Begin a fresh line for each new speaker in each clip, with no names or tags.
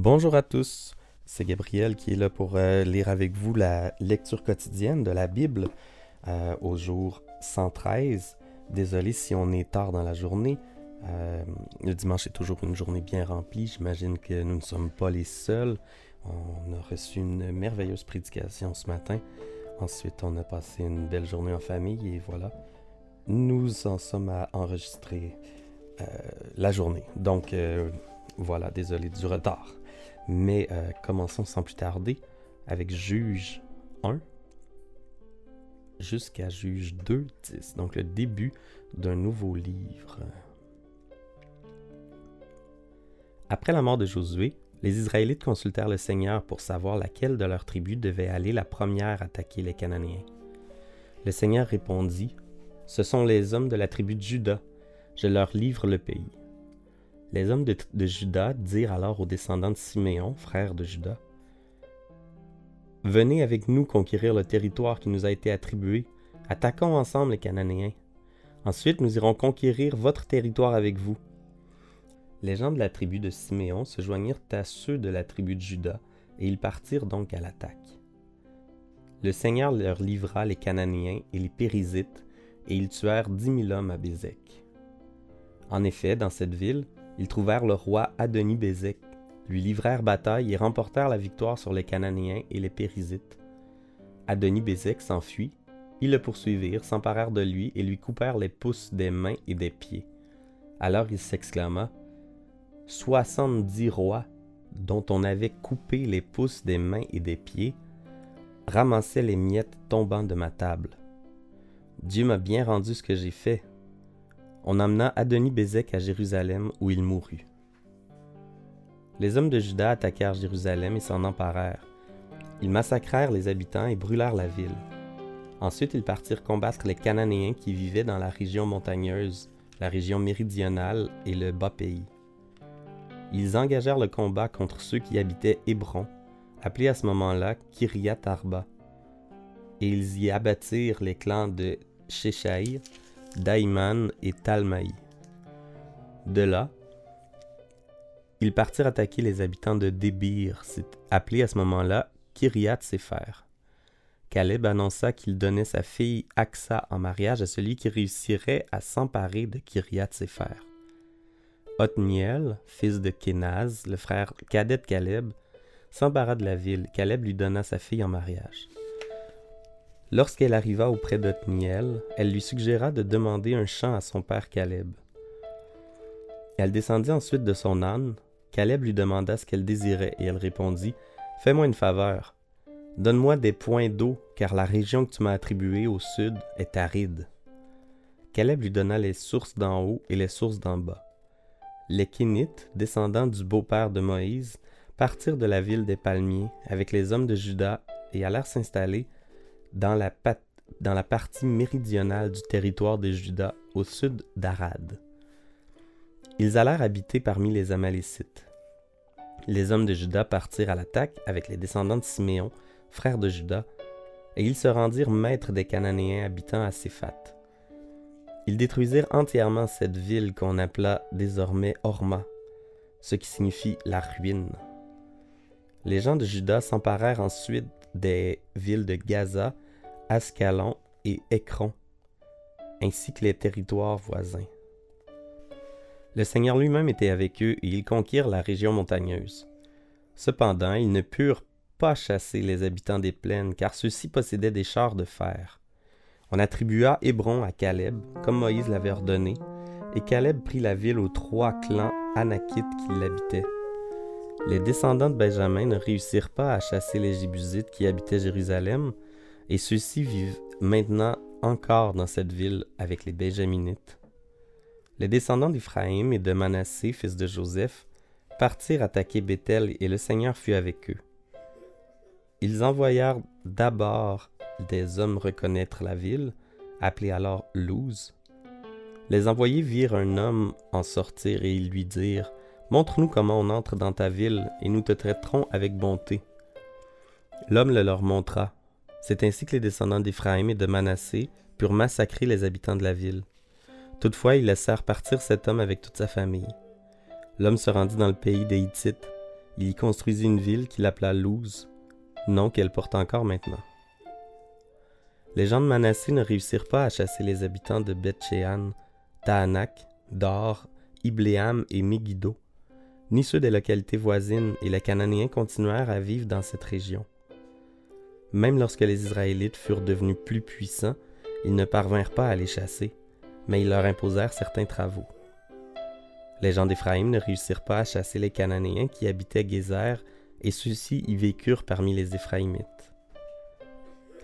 Bonjour à tous, c'est Gabriel qui est là pour euh, lire avec vous la lecture quotidienne de la Bible euh, au jour 113. Désolé si on est tard dans la journée. Euh, le dimanche est toujours une journée bien remplie. J'imagine que nous ne sommes pas les seuls. On a reçu une merveilleuse prédication ce matin. Ensuite, on a passé une belle journée en famille et voilà. Nous en sommes à enregistrer la journée. Donc, voilà, désolé du retard. Mais euh, commençons sans plus tarder avec Juge 1 jusqu'à Juge 2, 10. Donc le début d'un nouveau livre. Après la mort de Josué, les Israélites consultèrent le Seigneur pour savoir laquelle de leurs tribus devait aller la première attaquer les Cananéens. Le Seigneur répondit, Ce sont les hommes de la tribu de Juda, je leur livre le pays. Les hommes de, Juda dirent alors aux descendants de Siméon, frère de Juda, Venez avec nous conquérir le territoire qui nous a été attribué. Attaquons ensemble les Cananéens. Ensuite, nous irons conquérir votre territoire avec vous. Les gens de la tribu de Siméon se joignirent à ceux de la tribu de Juda, et ils partirent donc à l'attaque. Le Seigneur leur livra les Cananéens et les Périsites, et ils tuèrent dix mille hommes à Bézek. En effet, dans cette ville, ils trouvèrent le roi Adoni-Bézek, lui livrèrent bataille et remportèrent la victoire sur les Cananéens et les Périsites. Adoni-Bézek s'enfuit, ils le poursuivirent, s'emparèrent de lui et lui coupèrent les pouces des mains et des pieds. Alors il s'exclama Soixante-dix rois, dont on avait coupé les pouces des mains et des pieds, ramassaient les miettes tombant de ma table. Dieu m'a bien rendu ce que j'ai fait, on amena Adonis Bézek à Jérusalem où il mourut. Les hommes de Juda attaquèrent Jérusalem et s'en emparèrent. Ils massacrèrent les habitants et brûlèrent la ville. Ensuite, ils partirent combattre les Cananéens qui vivaient dans la région montagneuse, la région méridionale et le bas pays. Ils engagèrent le combat contre ceux qui habitaient Hébron, appelé à ce moment-là Kiryat Arba, et ils y abattirent les clans de Sheshaï, Daïman et Talmaï. De là, ils partirent attaquer les habitants de Débir, appelé à ce moment-là Kiryat Sefer. Caleb annonça qu'il donnait sa fille Aksa en mariage à celui qui réussirait à s'emparer de Kiryat Sefer. Othniel, fils de Kenaz, le frère cadet de Caleb, s'empara de la ville. Caleb lui donna sa fille en mariage. Lorsqu'elle arriva auprès d'Othniel, elle lui suggéra de demander un champ à son père Caleb. Elle descendit ensuite de son âne. Caleb lui demanda ce qu'elle désirait et elle répondit Fais-moi une faveur. Donne-moi des points d'eau, car la région que tu m'as attribuée au sud est aride. Caleb lui donna les sources d'en haut et les sources d'en bas. Les Kénites, descendants du beau-père de Moïse, partirent de la ville des palmiers avec les hommes de Juda et allèrent s'installer dans la, partie méridionale du territoire de Juda, au sud d'Arad. Ils allèrent habiter parmi les Amalécites. Les hommes de Juda partirent à l'attaque avec les descendants de Siméon, frère de Juda, et ils se rendirent maîtres des Cananéens habitant à Séphat. Ils détruisirent entièrement cette ville qu'on appela désormais Orma, ce qui signifie la ruine. Les gens de Juda s'emparèrent ensuite des villes de Gaza, Ascalon et Écron, ainsi que les territoires voisins. Le Seigneur lui-même était avec eux et ils conquirent la région montagneuse. Cependant, ils ne purent pas chasser les habitants des plaines, car ceux-ci possédaient des chars de fer. On attribua Hébron à Caleb, comme Moïse l'avait ordonné, et Caleb prit la ville aux trois clans anakites qui l'habitaient. Les descendants de Benjamin ne réussirent pas à chasser les Jébusites qui habitaient Jérusalem, et ceux-ci vivent maintenant encore dans cette ville avec les Benjaminites. Les descendants d'Éphraïm et de Manassé, fils de Joseph, partirent attaquer Bethel et le Seigneur fut avec eux. Ils envoyèrent d'abord des hommes reconnaître la ville, appelée alors Luz. Les envoyés virent un homme en sortir et ils lui dirent Montre-nous comment on entre dans ta ville, et nous te traiterons avec bonté. L'homme le leur montra. C'est ainsi que les descendants d'Éphraïm et de Manassé purent massacrer les habitants de la ville. Toutefois, ils laissèrent partir cet homme avec toute sa famille. L'homme se rendit dans le pays des Hittites. il y construisit une ville qu'il appela Luz, nom qu'elle porte encore maintenant. Les gens de Manassé ne réussirent pas à chasser les habitants de Beth-Shean, Tahanak, Dor, Ibléam et Megiddo, ni ceux des localités voisines, et les Cananéens continuèrent à vivre dans cette région. Même lorsque les Israélites furent devenus plus puissants, ils ne parvinrent pas à les chasser, mais ils leur imposèrent certains travaux. Les gens d'Éphraïm ne réussirent pas à chasser les Cananéens qui habitaient Gézer, et ceux-ci y vécurent parmi les Éphraïmites.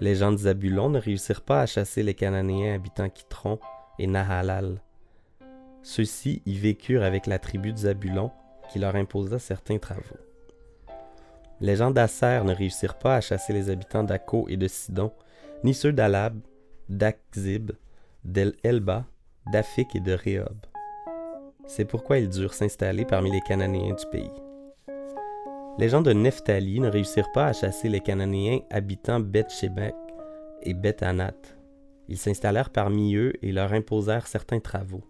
Les gens de Zabulon ne réussirent pas à chasser les Cananéens habitant Kitron et Nahalal. Ceux-ci y vécurent avec la tribu de Zabulon, qui leur imposa certains travaux. Les gens d'Asser ne réussirent pas à chasser les habitants d'Akko et de Sidon, ni ceux d'Alab, d'Akzib, d'El-Elba, d'Afik et de Rehob. C'est pourquoi ils durent s'installer parmi les Cananéens du pays. Les gens de Nephtali ne réussirent pas à chasser les Cananéens habitant Beth-Shemek et Beth-Anat. Ils s'installèrent parmi eux et leur imposèrent certains travaux.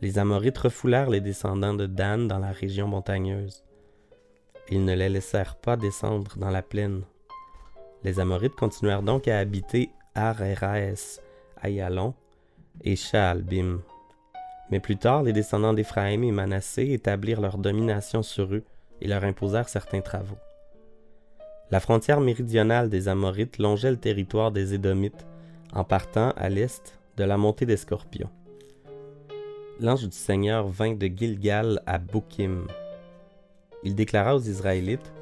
Les Amorites refoulèrent les descendants de Dan dans la région montagneuse. Ils ne les laissèrent pas descendre dans la plaine. Les Amorites continuèrent donc à habiter Ar-Eraes, Ayalon et Shaalbim. Mais plus tard, les descendants d'Éphraïm et Manassé établirent leur domination sur eux et leur imposèrent certains travaux. La frontière méridionale des Amorites longeait le territoire des Édomites en partant à l'est de la montée des Scorpions l'ange du Seigneur vint de Gilgal à Bokim. Il déclara aux Israélites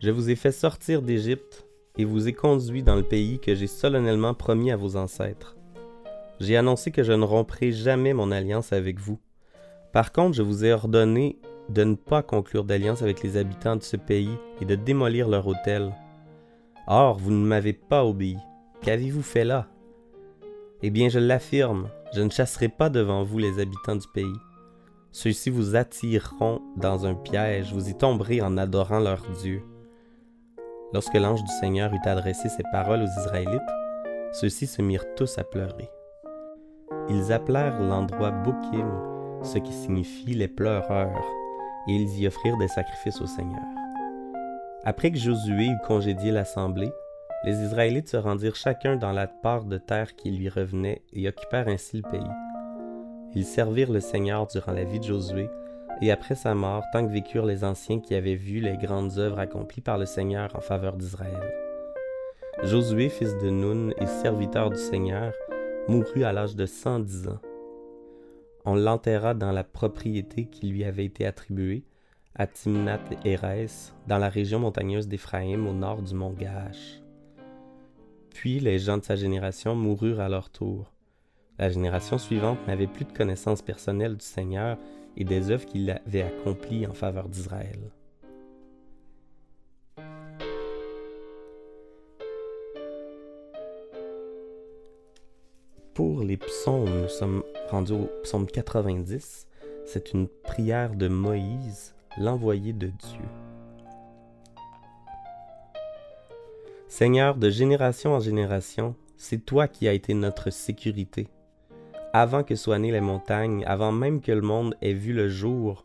Je vous ai fait sortir d'Égypte et vous ai conduit dans le pays que j'ai solennellement promis à vos ancêtres. J'ai annoncé que je ne romprai jamais mon alliance avec vous. Par contre, je vous ai ordonné de ne pas conclure d'alliance avec les habitants de ce pays et de démolir leur hôtel. Or, vous ne m'avez pas obéi. Qu'avez-vous fait là Eh bien, je l'affirme, je ne chasserai pas devant vous les habitants du pays. Ceux-ci vous attireront dans un piège, vous y tomberez en adorant leur Dieu. Lorsque l'ange du Seigneur eut adressé ces paroles aux Israélites, ceux-ci se mirent tous à pleurer. Ils appelèrent l'endroit Bokim, ce qui signifie les pleureurs, et ils y offrirent des sacrifices au Seigneur. Après que Josué eut congédié l'assemblée, les Israélites se rendirent chacun dans la part de terre qui lui revenait et occupèrent ainsi le pays. Ils servirent le Seigneur durant la vie de Josué, et après sa mort, tant que vécurent les anciens qui avaient vu les grandes œuvres accomplies par le Seigneur en faveur d'Israël. Josué, fils de Nun et serviteur du Seigneur, mourut à l'âge de 110 ans. On l'enterra dans la propriété qui lui avait été attribuée, à Timnath Hérès, dans la région montagneuse d'Éphraïm au nord du mont Gaash. Puis les gens de sa génération moururent à leur tour. La génération suivante n'avait plus de connaissances personnelles du Seigneur et des œuvres qu'il avait accomplies en faveur d'Israël. Pour les psaumes, nous sommes rendus au psaume 90. C'est une prière de Moïse, l'envoyé de Dieu. Seigneur, de génération en génération, c'est toi qui as été notre sécurité. Avant que soient nées les montagnes, avant même que le monde ait vu le jour,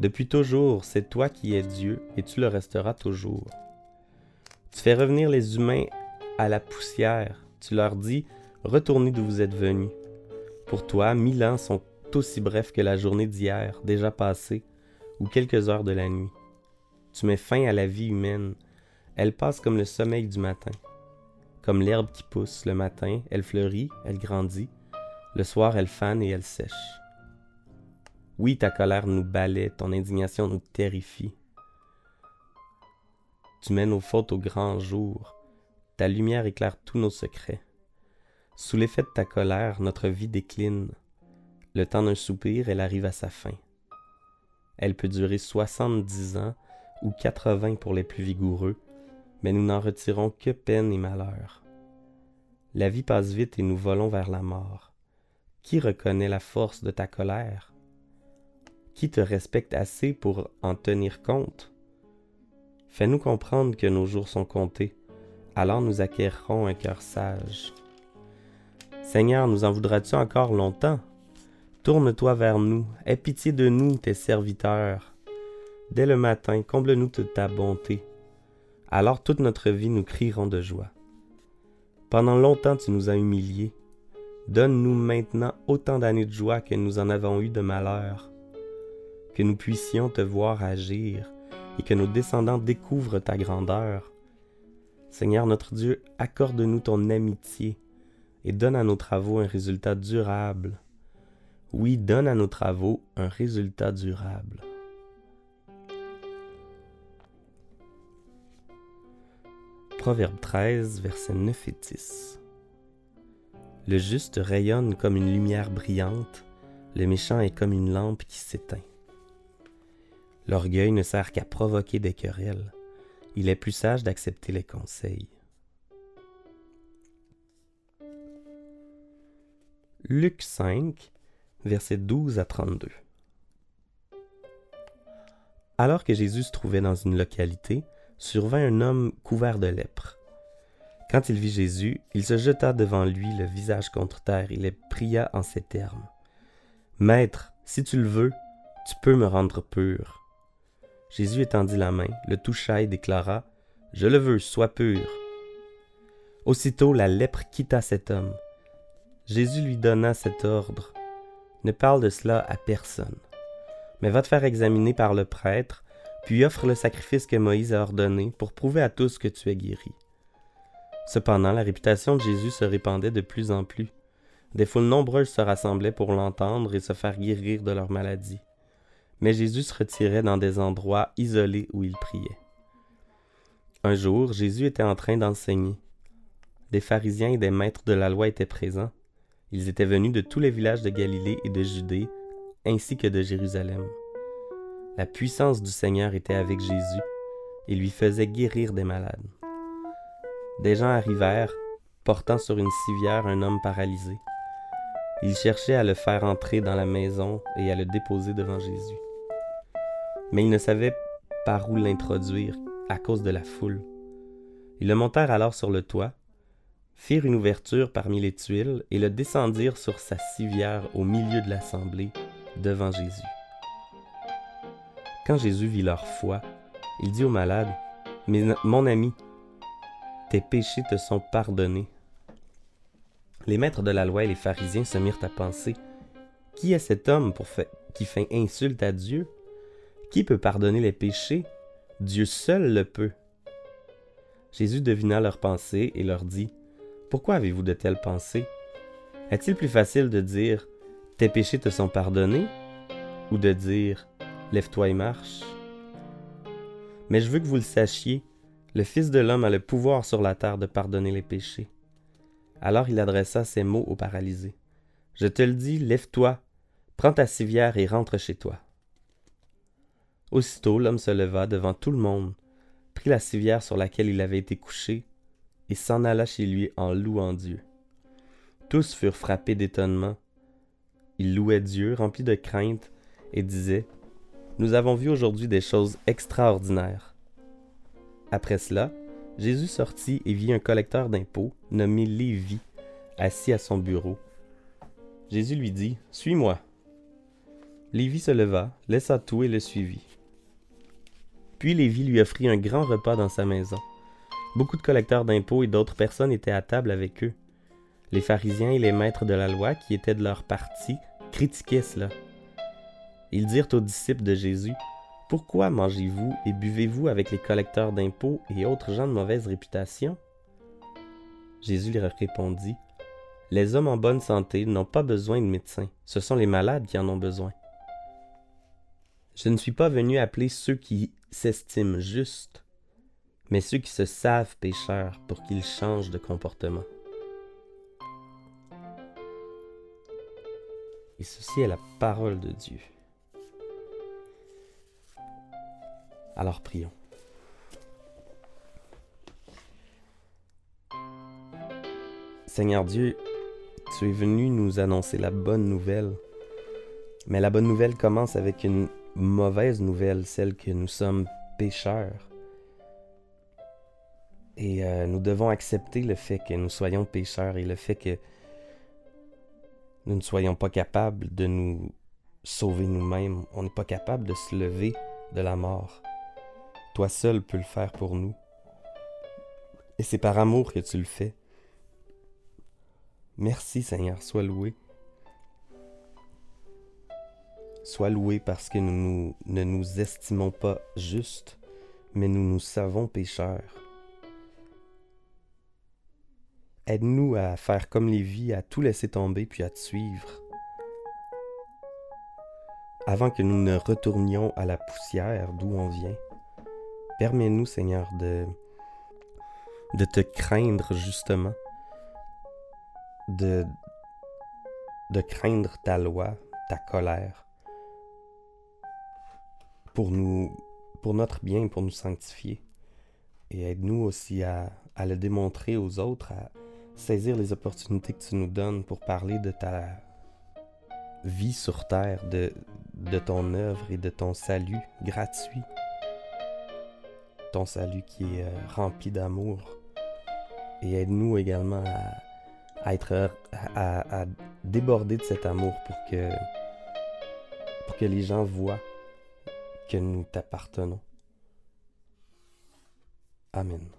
depuis toujours, c'est toi qui es Dieu et tu le resteras toujours. Tu fais revenir les humains à la poussière. Tu leur dis, retournez d'où vous êtes venus. Pour toi, mille ans sont aussi brefs que la journée d'hier, déjà passée, ou quelques heures de la nuit. Tu mets fin à la vie humaine elle passe comme le sommeil du matin. Comme l'herbe qui pousse le matin, elle fleurit, elle grandit. Le soir, elle fane et elle sèche. Oui, ta colère nous balaie, ton indignation nous terrifie. Tu mets nos fautes au grand jour. Ta lumière éclaire tous nos secrets. Sous l'effet de ta colère, notre vie décline. Le temps d'un soupir, elle arrive à sa fin. Elle peut durer soixante-dix ans ou quatre-vingts pour les plus vigoureux, mais nous n'en retirons que peine et malheur. La vie passe vite et nous volons vers la mort. Qui reconnaît la force de ta colère? Qui te respecte assez pour en tenir compte? Fais-nous comprendre que nos jours sont comptés, alors nous acquérerons un cœur sage. Seigneur, nous en voudras-tu encore longtemps? Tourne-toi vers nous, aie pitié de nous, tes serviteurs. Dès le matin, comble-nous de ta bonté. Alors toute notre vie nous crierons de joie. Pendant longtemps tu nous as humiliés. Donne-nous maintenant autant d'années de joie que nous en avons eu de malheur. Que nous puissions te voir agir et que nos descendants découvrent ta grandeur. Seigneur notre Dieu, accorde-nous ton amitié et donne à nos travaux un résultat durable. Oui, donne à nos travaux un résultat durable. Proverbe 13, versets 9 et 10. Le juste rayonne comme une lumière brillante, le méchant est comme une lampe qui s'éteint. L'orgueil ne sert qu'à provoquer des querelles il est plus sage d'accepter les conseils. Luc 5, versets 12 à 32. Alors que Jésus se trouvait dans une localité, survint un homme couvert de lèpre. Quand il vit Jésus, il se jeta devant lui le visage contre terre et le pria en ces termes. Maître, si tu le veux, tu peux me rendre pur. Jésus étendit la main, le toucha et déclara Je le veux, sois pur. Aussitôt la lèpre quitta cet homme. Jésus lui donna cet ordre Ne parle de cela à personne, mais va te faire examiner par le prêtre, puis offre le sacrifice que Moïse a ordonné pour prouver à tous que tu es guéri. Cependant, la réputation de Jésus se répandait de plus en plus. Des foules nombreuses se rassemblaient pour l'entendre et se faire guérir de leur maladie mais Jésus se retirait dans des endroits isolés où il priait. Un jour, Jésus était en train d'enseigner. Des pharisiens et des maîtres de la loi étaient présents. Ils étaient venus de tous les villages de Galilée et de Judée, ainsi que de Jérusalem. La puissance du Seigneur était avec Jésus et lui faisait guérir des malades. Des gens arrivèrent, portant sur une civière un homme paralysé. Ils cherchaient à le faire entrer dans la maison et à le déposer devant Jésus mais ils ne savaient par où l'introduire à cause de la foule. Ils le montèrent alors sur le toit, firent une ouverture parmi les tuiles et le descendirent sur sa civière au milieu de l'assemblée, devant Jésus. Quand Jésus vit leur foi, il dit au malade, Mais mon ami, tes péchés te sont pardonnés. Les maîtres de la loi et les pharisiens se mirent à penser, Qui est cet homme qui fait insulte à Dieu? Qui peut pardonner les péchés? Dieu seul le peut. Jésus devina leurs pensées et leur dit Pourquoi avez-vous de telles pensées? Est-il plus facile de dire Tes péchés te sont pardonnés ou de dire Lève-toi et marche Mais je veux que vous le sachiez le Fils de l'homme a le pouvoir sur la terre de pardonner les péchés. Alors il adressa ces mots au paralysé. Je te le dis, lève-toi, prends ta civière et rentre chez toi. Aussitôt l'homme se leva devant tout le monde, prit la civière sur laquelle il avait été couché, et s'en alla chez lui en louant Dieu. Tous furent frappés d'étonnement. Ils louaient Dieu, remplis de crainte, et disaient Nous avons vu aujourd'hui des choses extraordinaires. Après cela, Jésus sortit et vit un collecteur d'impôts, nommé Lévi, assis à son bureau. Jésus lui dit Suis-moi. Lévi se leva, laissa tout et le suivit. Puis Lévi lui offrit un grand repas dans sa maison. Beaucoup de collecteurs d'impôts et d'autres personnes étaient à table avec eux. Les pharisiens et les maîtres de la loi, qui étaient de leur parti, critiquaient cela. Ils dirent aux disciples de Jésus, Pourquoi mangez-vous et buvez-vous avec les collecteurs d'impôts et autres gens de mauvaise réputation Jésus leur répondit, Les hommes en bonne santé n'ont pas besoin de médecins, ce sont les malades qui en ont besoin. Je ne suis pas venu appeler ceux qui s'estiment justes, mais ceux qui se savent pécheurs pour qu'ils changent de comportement. Et ceci est la parole de Dieu. Alors prions. Seigneur Dieu, tu es venu nous annoncer la bonne nouvelle. Mais la bonne nouvelle commence avec une mauvaise nouvelle, celle que nous sommes pécheurs. Et euh, nous devons accepter le fait que nous soyons pécheurs et le fait que nous ne soyons pas capables de nous sauver nous-mêmes. On n'est pas capable de se lever de la mort. Toi seul peux le faire pour nous. Et c'est par amour que tu le fais. Merci Seigneur, sois loué. Sois loué parce que nous, ne nous estimons pas justes, mais nous nous savons pécheurs. Aide-nous à faire comme Lévi, à tout laisser tomber puis à te suivre. Avant que nous ne retournions à la poussière d'où on vient, permets-nous, Seigneur, de, te craindre justement, de, craindre ta loi, ta colère, pour nous, pour notre bien, pour nous sanctifier. Et aide-nous aussi à, à le démontrer aux autres, à, saisir les opportunités que tu nous donnes pour parler de ta vie sur Terre, de, de ton œuvre et de ton salut gratuit. Ton salut qui est euh, rempli d'amour. Et aide-nous également à, être à, déborder de cet amour pour que pour que les gens voient que nous t'appartenons. Amen.